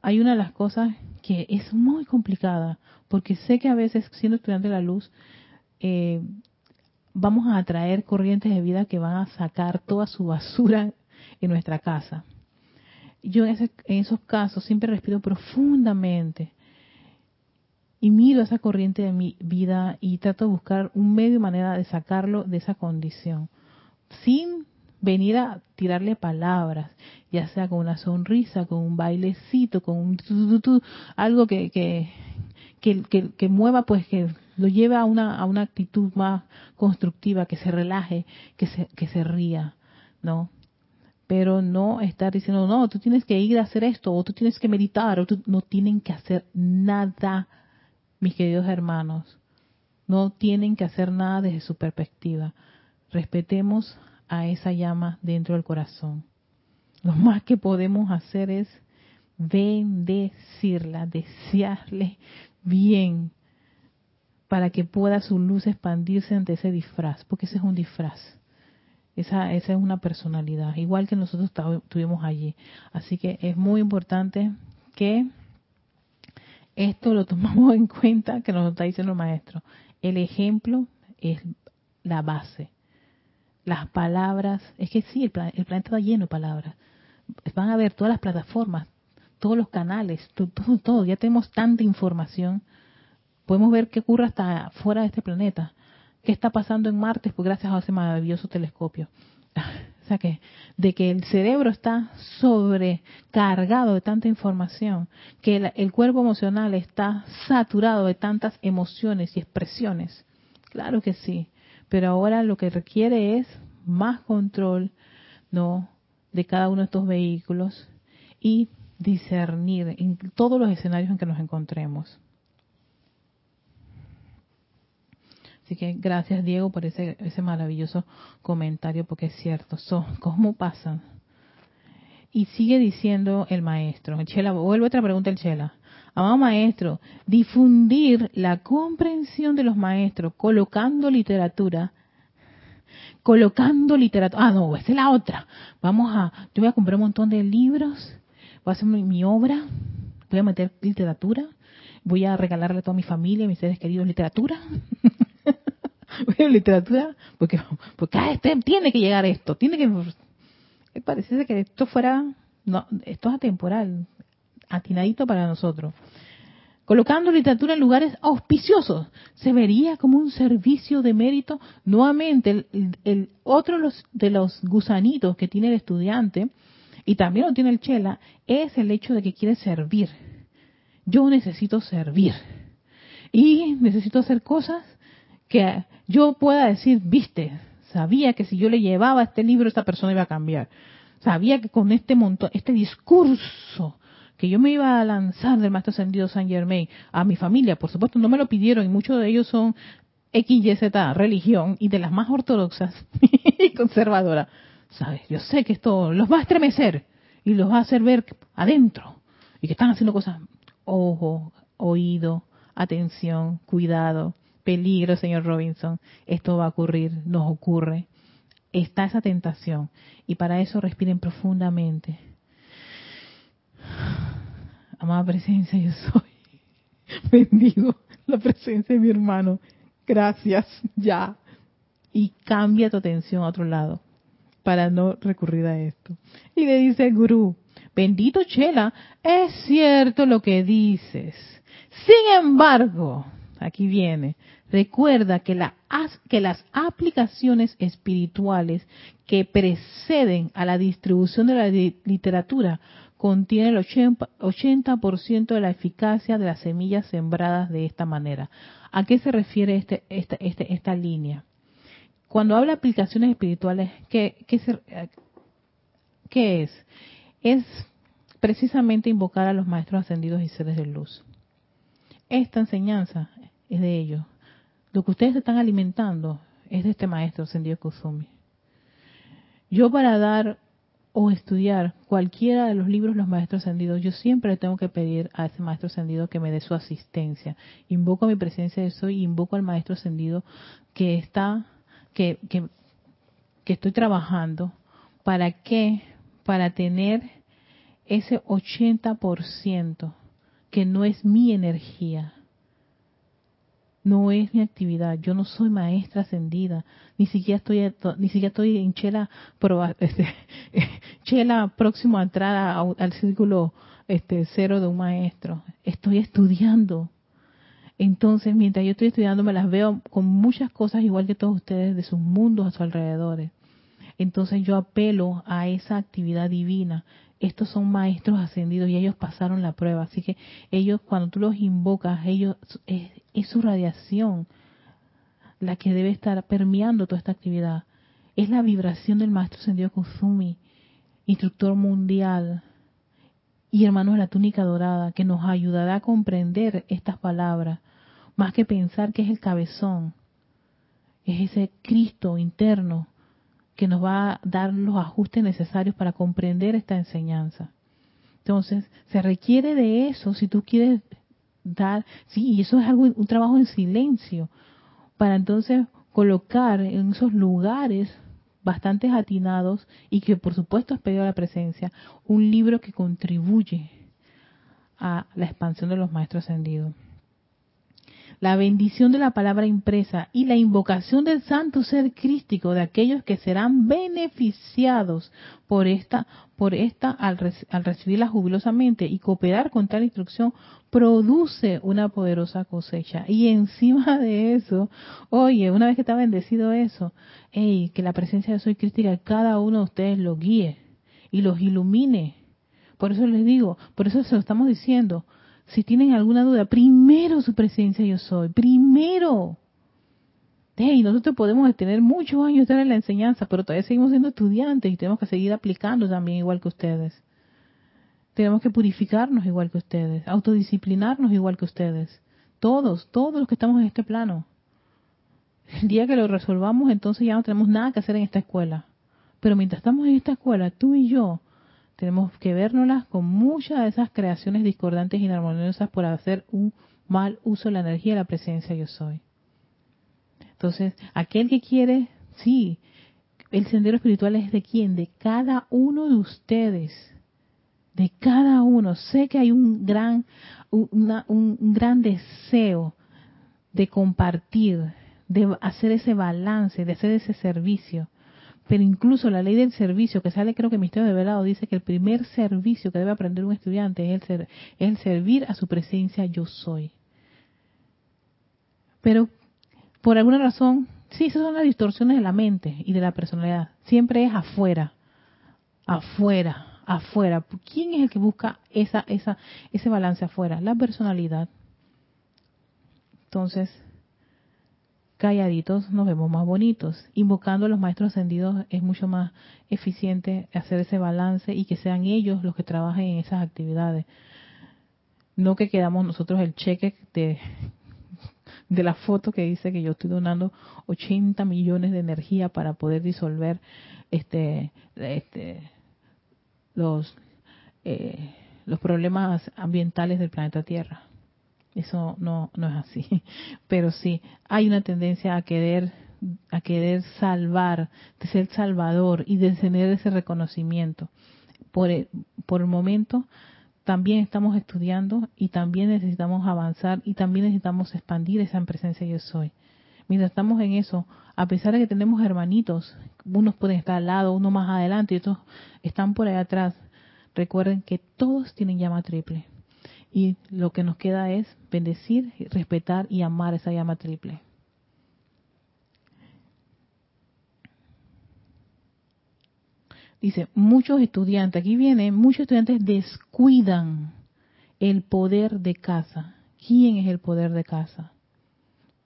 Hay una de las cosas que es muy complicada, porque sé que a veces, siendo estudiante de la luz, eh, vamos a atraer corrientes de vida que van a sacar toda su basura en nuestra casa. Yo en, en esos casos siempre respiro profundamente y miro esa corriente de mi vida y trato de buscar un medio y manera de sacarlo de esa condición, sin venir a tirarle palabras, ya sea con una sonrisa, con un bailecito, con un algo que, que, que, que, mueva, pues que lo lleve a una, a una actitud más constructiva, que se relaje, que se, que se ría, ¿no? Pero no estar diciendo, no, tú tienes que ir a hacer esto, o tú tienes que meditar, o tú no tienen que hacer nada, mis queridos hermanos. No tienen que hacer nada desde su perspectiva. Respetemos a esa llama dentro del corazón. Lo más que podemos hacer es bendecirla, desearle bien para que pueda su luz expandirse ante ese disfraz, porque ese es un disfraz. Esa, esa es una personalidad, igual que nosotros estuvimos allí. Así que es muy importante que esto lo tomamos [laughs] en cuenta, que nos está diciendo el maestro. El ejemplo es la base las palabras, es que sí, el, planeta está lleno de palabras. Van a ver todas las plataformas, todos los canales, todo, todo, ya tenemos tanta información. Podemos ver qué ocurre hasta fuera de este planeta. ¿Qué está pasando en Marte? Pues gracias a ese maravilloso telescopio. [laughs] O sea que, de que el cerebro está sobrecargado de tanta información, que el, el cuerpo emocional está saturado de tantas emociones y expresiones. Claro que sí pero ahora lo que requiere es más control, ¿no? De cada uno de estos vehículos y discernir en todos los escenarios en que nos encontremos. Así que gracias Diego por ese, ese maravilloso comentario, porque es cierto, [laughs] ¿cómo pasan? Y sigue diciendo el maestro. Chela, vuelve otra pregunta el Chela. Amado maestro, difundir la comprensión de los maestros colocando literatura, colocando literatura. Ah, no, es la otra. Vamos a, yo voy a comprar un montón de libros, voy a hacer mi, obra, voy a meter literatura, voy a regalarle a toda mi familia, mis seres queridos literatura. [laughs] voy literatura, porque, porque a este tiene que llegar esto, tiene que, parece que esto fuera, no, esto es atemporal, atinadito para nosotros. Colocando literatura en lugares auspiciosos, se vería como un servicio de mérito. Nuevamente, el, otro de los, de los gusanitos que tiene el estudiante, y también lo tiene el chela, es el hecho de que quiere servir. Yo necesito servir. Y necesito hacer cosas que yo pueda decir, viste, sabía que si yo le llevaba este libro, esta persona iba a cambiar. Sabía que con este montón, este discurso que yo me iba a lanzar del Maestro Ascendido San Germain a mi familia, por supuesto no me lo pidieron y muchos de ellos son XYZ, religión, y de las más ortodoxas [laughs] y conservadoras. ¿Sabes? Yo sé que esto los va a estremecer y los va a hacer ver adentro y que están haciendo cosas. Ojo, oído, atención, cuidado, peligro, señor Robinson. Esto va a ocurrir, nos ocurre. Está esa tentación y para eso respiren profundamente amada presencia, yo soy. [laughs] Bendigo la presencia de mi hermano. Gracias, ya. Y cambia tu atención a otro lado para no recurrir a esto. Y le dice el gurú, bendito Chela, es cierto lo que dices. Sin embargo, aquí viene, recuerda que, que las aplicaciones espirituales que preceden a la distribución de la literatura contiene el 80%, de la eficacia de las semillas sembradas de esta manera. ¿A qué se refiere este, esta, este, esta línea? Cuando habla de aplicaciones espirituales, ¿qué, qué es? Es precisamente invocar a los maestros ascendidos y seres de luz. Esta enseñanza es de ellos. Lo que ustedes están alimentando es de este maestro ascendido Kusumi. Yo para dar o estudiar cualquiera de los libros los maestros ascendidos, yo siempre tengo que pedir a ese maestro ascendido que me dé su asistencia. Invoco mi presencia de soy, invoco al maestro ascendido que está, que, que, que estoy trabajando. ¿Para qué? Para tener ese 80% que no es mi energía, no es mi actividad. Yo no soy maestra ascendida, ni siquiera estoy ni siquiera estoy en chela este, [laughs] chela próximo a entrar al círculo este cero de un maestro. Estoy estudiando. Entonces, mientras yo estoy estudiando, me las veo con muchas cosas igual que todos ustedes de sus mundos a su alrededor. Entonces yo apelo a esa actividad divina. Estos son maestros ascendidos y ellos pasaron la prueba. Así que ellos, cuando tú los invocas, ellos es, es su radiación la que debe estar permeando toda esta actividad. Es la vibración del maestro ascendido Kusumi, instructor mundial, y hermanos de la túnica dorada, que nos ayudará a comprender estas palabras, más que pensar que es el cabezón, es ese Cristo interno que nos va a dar los ajustes necesarios para comprender esta enseñanza. Entonces, se requiere de eso si tú quieres dar, sí, y eso es algo, un trabajo en silencio, para entonces colocar en esos lugares bastante atinados y que por supuesto has pedido la presencia, un libro que contribuye a la expansión de los maestros ascendidos. La bendición de la palabra impresa y la invocación del santo ser crístico de aquellos que serán beneficiados por esta, por esta al, al recibirla jubilosamente y cooperar con tal instrucción produce una poderosa cosecha. Y encima [laughs] de eso, oye, una vez que está bendecido eso, hey, que la presencia de Soy Crística cada uno de ustedes lo guíe y los ilumine. Por eso les digo, por eso se lo estamos diciendo. Si tienen alguna duda, primero su presencia yo soy, primero. Hey, nosotros podemos tener muchos años estar en la enseñanza, pero todavía seguimos siendo estudiantes y tenemos que seguir aplicando también igual que ustedes. Tenemos que purificarnos igual que ustedes, autodisciplinarnos igual que ustedes. Todos, todos los que estamos en este plano. El día que lo resolvamos, entonces ya no tenemos nada que hacer en esta escuela. Pero mientras estamos en esta escuela, tú y yo tenemos que vernoslas con muchas de esas creaciones discordantes y inarmoniosas por hacer un mal uso de la energía de la presencia yo soy. Entonces, aquel que quiere, sí, el sendero espiritual es de quién? De cada uno de ustedes de cada uno. Sé que hay un gran, un gran deseo de compartir, de hacer ese balance, de hacer ese servicio. Pero incluso la ley del servicio, que sale creo que Misterio de Velado, dice que el primer servicio que debe aprender un estudiante es el, ser, es el servir a su presencia yo soy. Pero por alguna razón, sí, esas son las distorsiones de la mente y de la personalidad. Siempre es afuera, afuera, afuera. ¿Quién es el que busca esa, esa, ese balance afuera? La personalidad. Entonces, calladitos nos vemos más bonitos. Invocando a los maestros ascendidos es mucho más eficiente hacer ese balance y que sean ellos los que trabajen en esas actividades. No que quedamos nosotros el cheque de, de la foto que dice que yo estoy donando 80 millones de energía para poder disolver este, este los, eh, los problemas ambientales del planeta Tierra. Eso no, no es así. [laughs] Pero sí, hay una tendencia a querer, a querer salvar, de ser salvador y de tener ese reconocimiento. Por el, por el momento, también estamos estudiando y también necesitamos avanzar y también necesitamos expandir esa presencia yo soy. Mientras estamos en eso, a pesar de que tenemos hermanitos, unos pueden estar al lado, uno más adelante y otros están por ahí atrás, recuerden que todos tienen llama triple. Y lo que nos queda es bendecir, respetar y amar esa llama triple. Dice, muchos estudiantes, aquí viene, muchos estudiantes descuidan el poder de casa. ¿Quién es el poder de casa?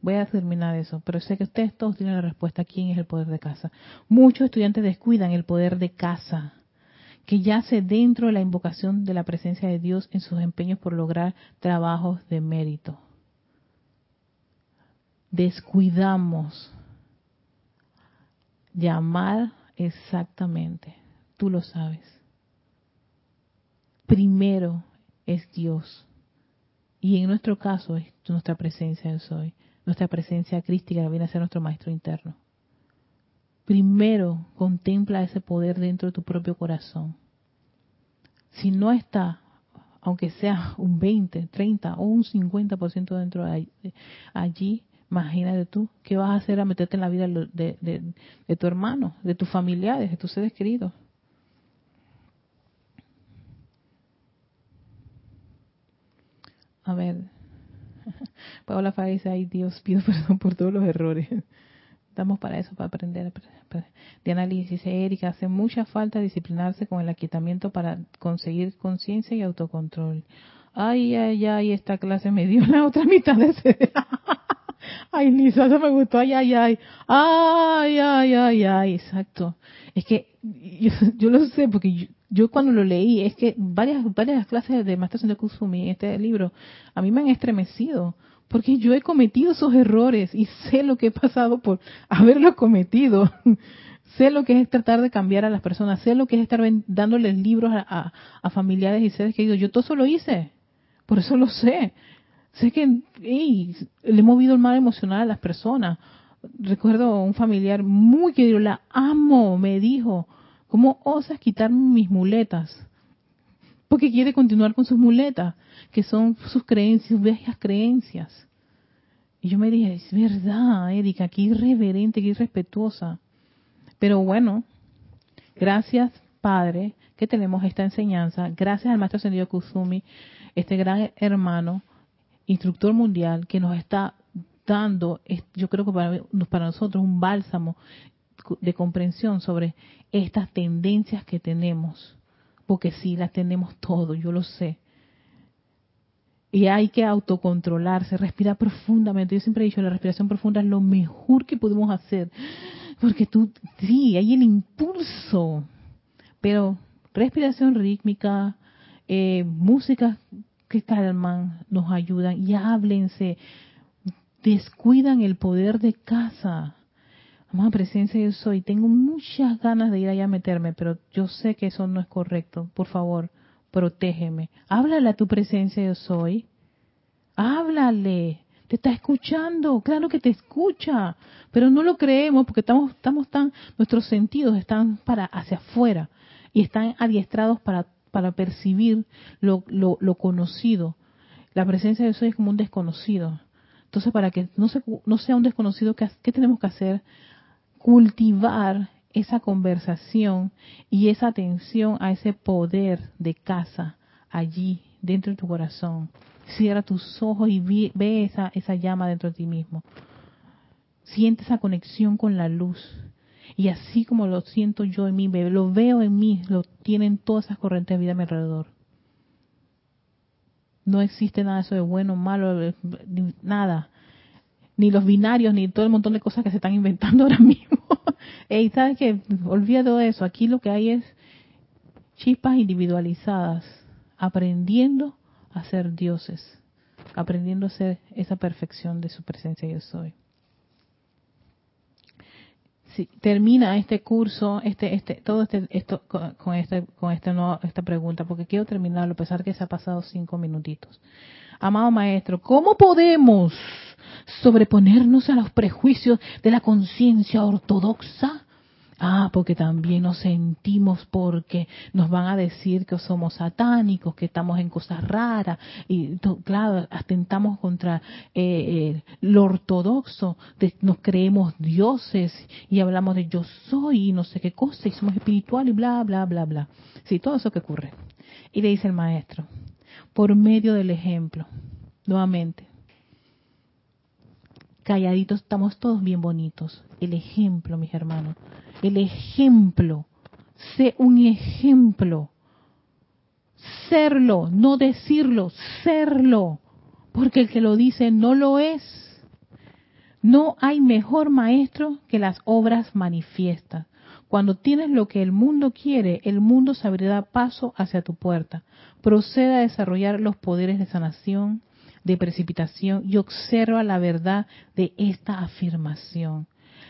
Voy a terminar eso, pero sé que ustedes todos tienen la respuesta. ¿Quién es el poder de casa? Muchos estudiantes descuidan el poder de casa, que yace dentro de la invocación de la presencia de Dios en sus empeños por lograr trabajos de mérito. Descuidamos llamar exactamente, tú lo sabes. Primero es Dios. Y en nuestro caso es nuestra presencia de soy nuestra presencia crística viene a ser nuestro maestro interno. Primero contempla ese poder dentro de tu propio corazón. Si no está, aunque sea un 20, 30 o un 50% dentro de allí, imagínate tú, ¿qué vas a hacer a meterte en la vida de, tu hermano, de tus familiares, de tus seres queridos? A ver, [laughs] Paola Fara dice, ay Dios, pido perdón por todos los errores. Estamos para eso, para aprender. De análisis, dice Erika, hace mucha falta disciplinarse con el aquietamiento para conseguir conciencia y autocontrol. Ay, ay, ay, esta clase me dio la otra mitad de ese... [laughs] ay, Lisa, eso me gustó, ay, ay, ay, ay, ay, ay, ay, exacto. Es que yo, lo sé porque yo, cuando lo leí, es que varias varias clases de Maestro de Kusumi, este libro, a mí me han estremecido porque yo he cometido esos errores y sé lo que he pasado por haberlo cometido. [laughs] sé lo que es tratar de cambiar a las personas, sé lo que es estar dándoles libros a, familiares y seres queridos. Yo todo eso lo hice, por eso lo sé. Sé que le he movido el mal emocional a las personas. Recuerdo un familiar muy querido, la amo, me dijo, ¿cómo osas quitarme mis muletas? Porque quiere continuar con sus muletas, que son sus creencias, sus viejas creencias. Y yo me dije, es verdad, Erika, qué irreverente, qué irrespetuosa. Pero bueno, gracias, Padre, que tenemos esta enseñanza. Gracias al Maestro Ascendido Kusumi, este gran hermano, instructor mundial, que nos está dando, yo creo que para, para nosotros, un bálsamo de comprensión sobre estas tendencias que tenemos. Porque sí, las tenemos todo, yo lo sé. Y hay que autocontrolarse, respirar profundamente. Yo siempre he dicho, la respiración profunda es lo mejor que podemos hacer. Porque tú, sí, hay el impulso. Pero respiración rítmica, eh, música que calman, nos ayudan y háblense. Descuidan el poder de casa. Amada presencia yo soy. Tengo muchas ganas de ir allá a meterme, pero yo sé que eso no es correcto. Por favor, protégeme. Háblale a tu presencia yo soy. Háblale. Te está escuchando, claro que te escucha, pero no lo creemos porque estamos, estamos tan, nuestros sentidos están para hacia afuera y están adiestrados para, para percibir lo, lo, conocido. La presencia de Dios es como un desconocido. Entonces, para que no, se, no sea un desconocido, ¿qué, ¿qué tenemos que hacer? Cultivar esa conversación y esa atención a ese poder de casa allí dentro de tu corazón. Cierra tus ojos y ve, esa, esa llama dentro de ti mismo. Siente esa conexión con la luz. Y así como lo siento yo en mí, lo veo en mí, lo tienen todas esas corrientes de vida a mi alrededor. No existe nada de eso de bueno, malo, nada. Ni los binarios, ni todo el montón de cosas que se están inventando ahora [laughs] mismo. Y ¿sabes qué? Olvídate de eso. Aquí lo que hay es chispas individualizadas, aprendiendo a ser dioses, aprendiendo a ser esa perfección de su presencia yo soy. Si termina este curso, este, este, todo este, esto con, este, con este esta pregunta, porque quiero terminarlo a pesar que se ha pasado cinco minutitos. Amado maestro, ¿cómo podemos sobreponernos a los prejuicios de la conciencia ortodoxa Ah, porque también nos sentimos porque nos van a decir que somos satánicos, que estamos en cosas raras. Y claro, atentamos contra eh, eh, lo ortodoxo, nos creemos dioses y hablamos de yo soy y no sé qué cosa y somos espirituales y bla, bla, bla, bla. Sí, todo eso que ocurre. Y le dice el maestro, por medio del ejemplo, nuevamente, calladitos estamos todos bien bonitos. El ejemplo, mis hermanos el ejemplo. Sé un ejemplo. Serlo, no decirlo, serlo. Porque el que lo dice no lo es. No hay mejor maestro que las obras manifiestas. Cuando tienes lo que el mundo quiere, el mundo se abrirá paso hacia tu puerta. Proceda a desarrollar los poderes de sanación, de precipitación y observa la verdad de esta afirmación.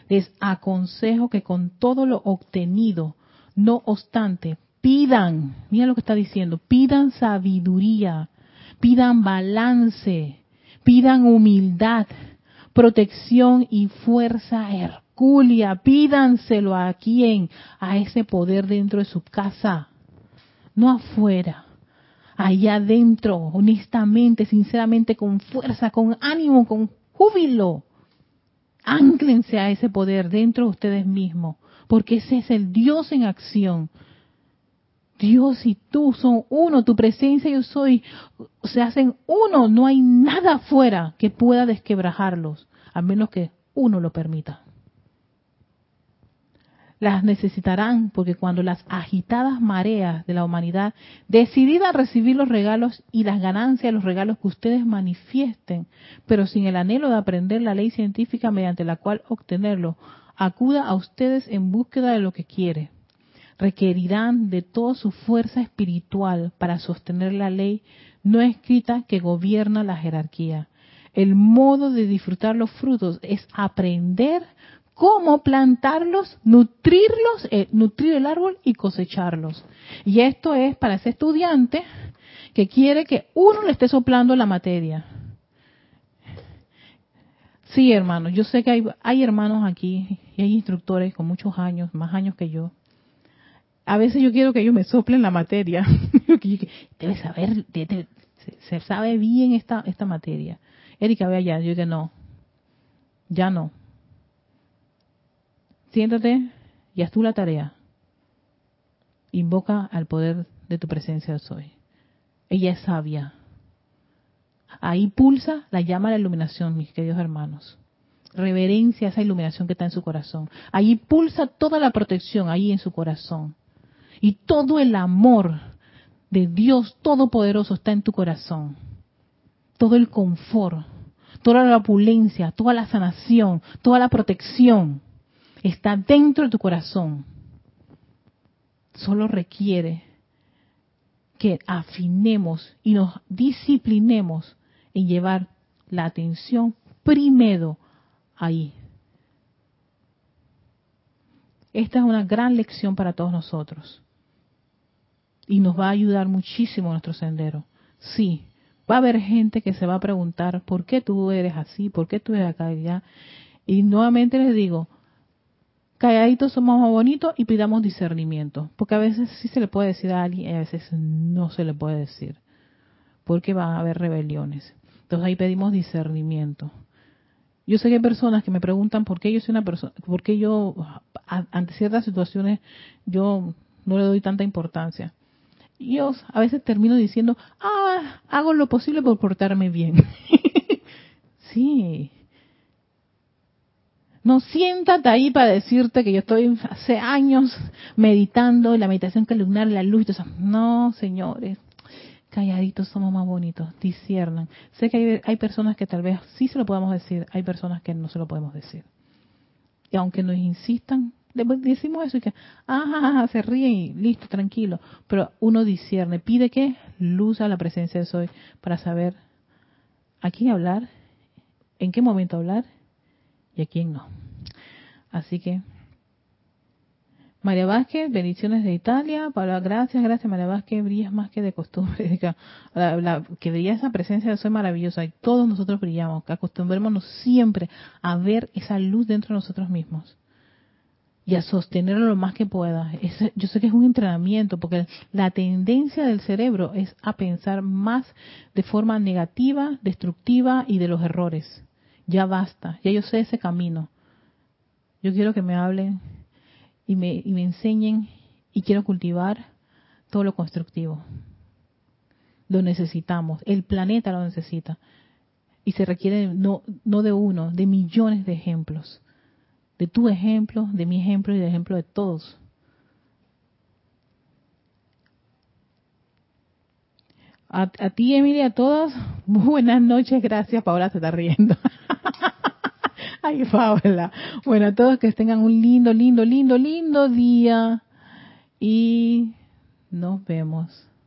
Les aconsejo que con todo lo obtenido, no obstante, pidan, mira lo que está diciendo, pidan sabiduría, pidan balance, pidan humildad, protección y fuerza hercúlea, pídanselo a quien, a ese poder dentro de su casa, no afuera, allá adentro, honestamente, sinceramente, con fuerza, con ánimo, con júbilo. Ánclense a ese poder dentro de ustedes mismos, porque ese es el Dios en acción. Dios y tú son uno, tu presencia y yo soy, se hacen uno, no hay nada afuera que pueda desquebrajarlos, a menos que uno lo permita las necesitarán porque cuando las agitadas mareas de la humanidad decidan recibir los regalos y las ganancias los regalos que ustedes manifiesten, pero sin el anhelo de aprender la ley científica mediante la cual obtenerlo, acuda a ustedes en búsqueda de lo que quiere. Requerirán de toda su fuerza espiritual para sostener la ley no escrita que gobierna la jerarquía. El modo de disfrutar los frutos es aprender cómo plantarlos, nutrirlos, eh, nutrir el árbol y cosecharlos. Y esto es para ese estudiante que quiere que uno le esté soplando la materia. Sí, hermanos, yo sé que hay, hay hermanos aquí y hay instructores con muchos años, más años que yo. A veces yo quiero que ellos me soplen la materia. [laughs] Debe saber, se, sabe bien esta, esta materia. Erika, ve allá. Yo digo, no, ya no Siéntate y haz tú la tarea. Invoca al poder de tu presencia hoy. Ella es sabia. Ahí pulsa la llama de la iluminación, mis queridos hermanos. Reverencia a esa iluminación que está en su corazón. Ahí pulsa toda la protección, ahí en su corazón. Y todo el amor de Dios Todopoderoso está en tu corazón. Todo el confort, toda la opulencia, toda la sanación, toda la protección está dentro de tu corazón. Solo requiere que afinemos y nos disciplinemos en llevar la atención primero ahí. Esta es una gran lección para todos nosotros. Y nos va a ayudar muchísimo en nuestro sendero. Sí, va a haber gente que se va a preguntar, ¿por qué tú eres así? ¿Por qué tú eres acá y allá? Y nuevamente les digo, calladitos somos más bonitos y pidamos discernimiento. Porque a veces sí se le puede decir a alguien y a veces no se le puede decir. Porque van a haber rebeliones. Entonces ahí pedimos discernimiento. Yo sé que hay personas que me preguntan por qué yo soy una persona, por qué yo ante ciertas situaciones yo no le doy tanta importancia. Y yo a veces termino diciendo, ah, hago lo posible por portarme bien. [laughs] sí, no siéntate ahí para decirte que yo estoy hace años meditando la meditación columnar, la luz. No, señores, calladitos somos más bonitos, disciernan. Sé que hay, hay, personas que tal vez sí se lo podemos decir, hay personas que no se lo podemos decir. Y aunque nos insistan, decimos eso y que, ah, se ríen y listo, tranquilo. Pero uno discierne, pide que luz a la presencia de Soy para saber a quién hablar, en qué momento hablar y a quién no. Así que, María Vázquez, bendiciones de Italia. Para, gracias, gracias María Vázquez, brillas más que de costumbre. [laughs] que brilla esa presencia de soy maravillosa y todos nosotros brillamos. Que acostumbrémonos siempre a ver esa luz dentro de nosotros mismos y a sostenerlo lo más que pueda. yo sé que es un entrenamiento porque la tendencia del cerebro es a pensar más de forma negativa, destructiva y de los errores ya basta, ya yo sé ese camino. Yo quiero que me hablen y me, y me enseñen y quiero cultivar todo lo constructivo. Lo necesitamos, el planeta lo necesita. Y se requiere no, no de uno, de millones de ejemplos. De tu ejemplo, de mi ejemplo y de ejemplo de todos. A, a, ti, Emilia, a todas, [laughs] buenas noches, gracias. Paola se está riendo. [laughs] Ay, Paola. Bueno, a todos que tengan un lindo, lindo, lindo, lindo día. Y nos vemos.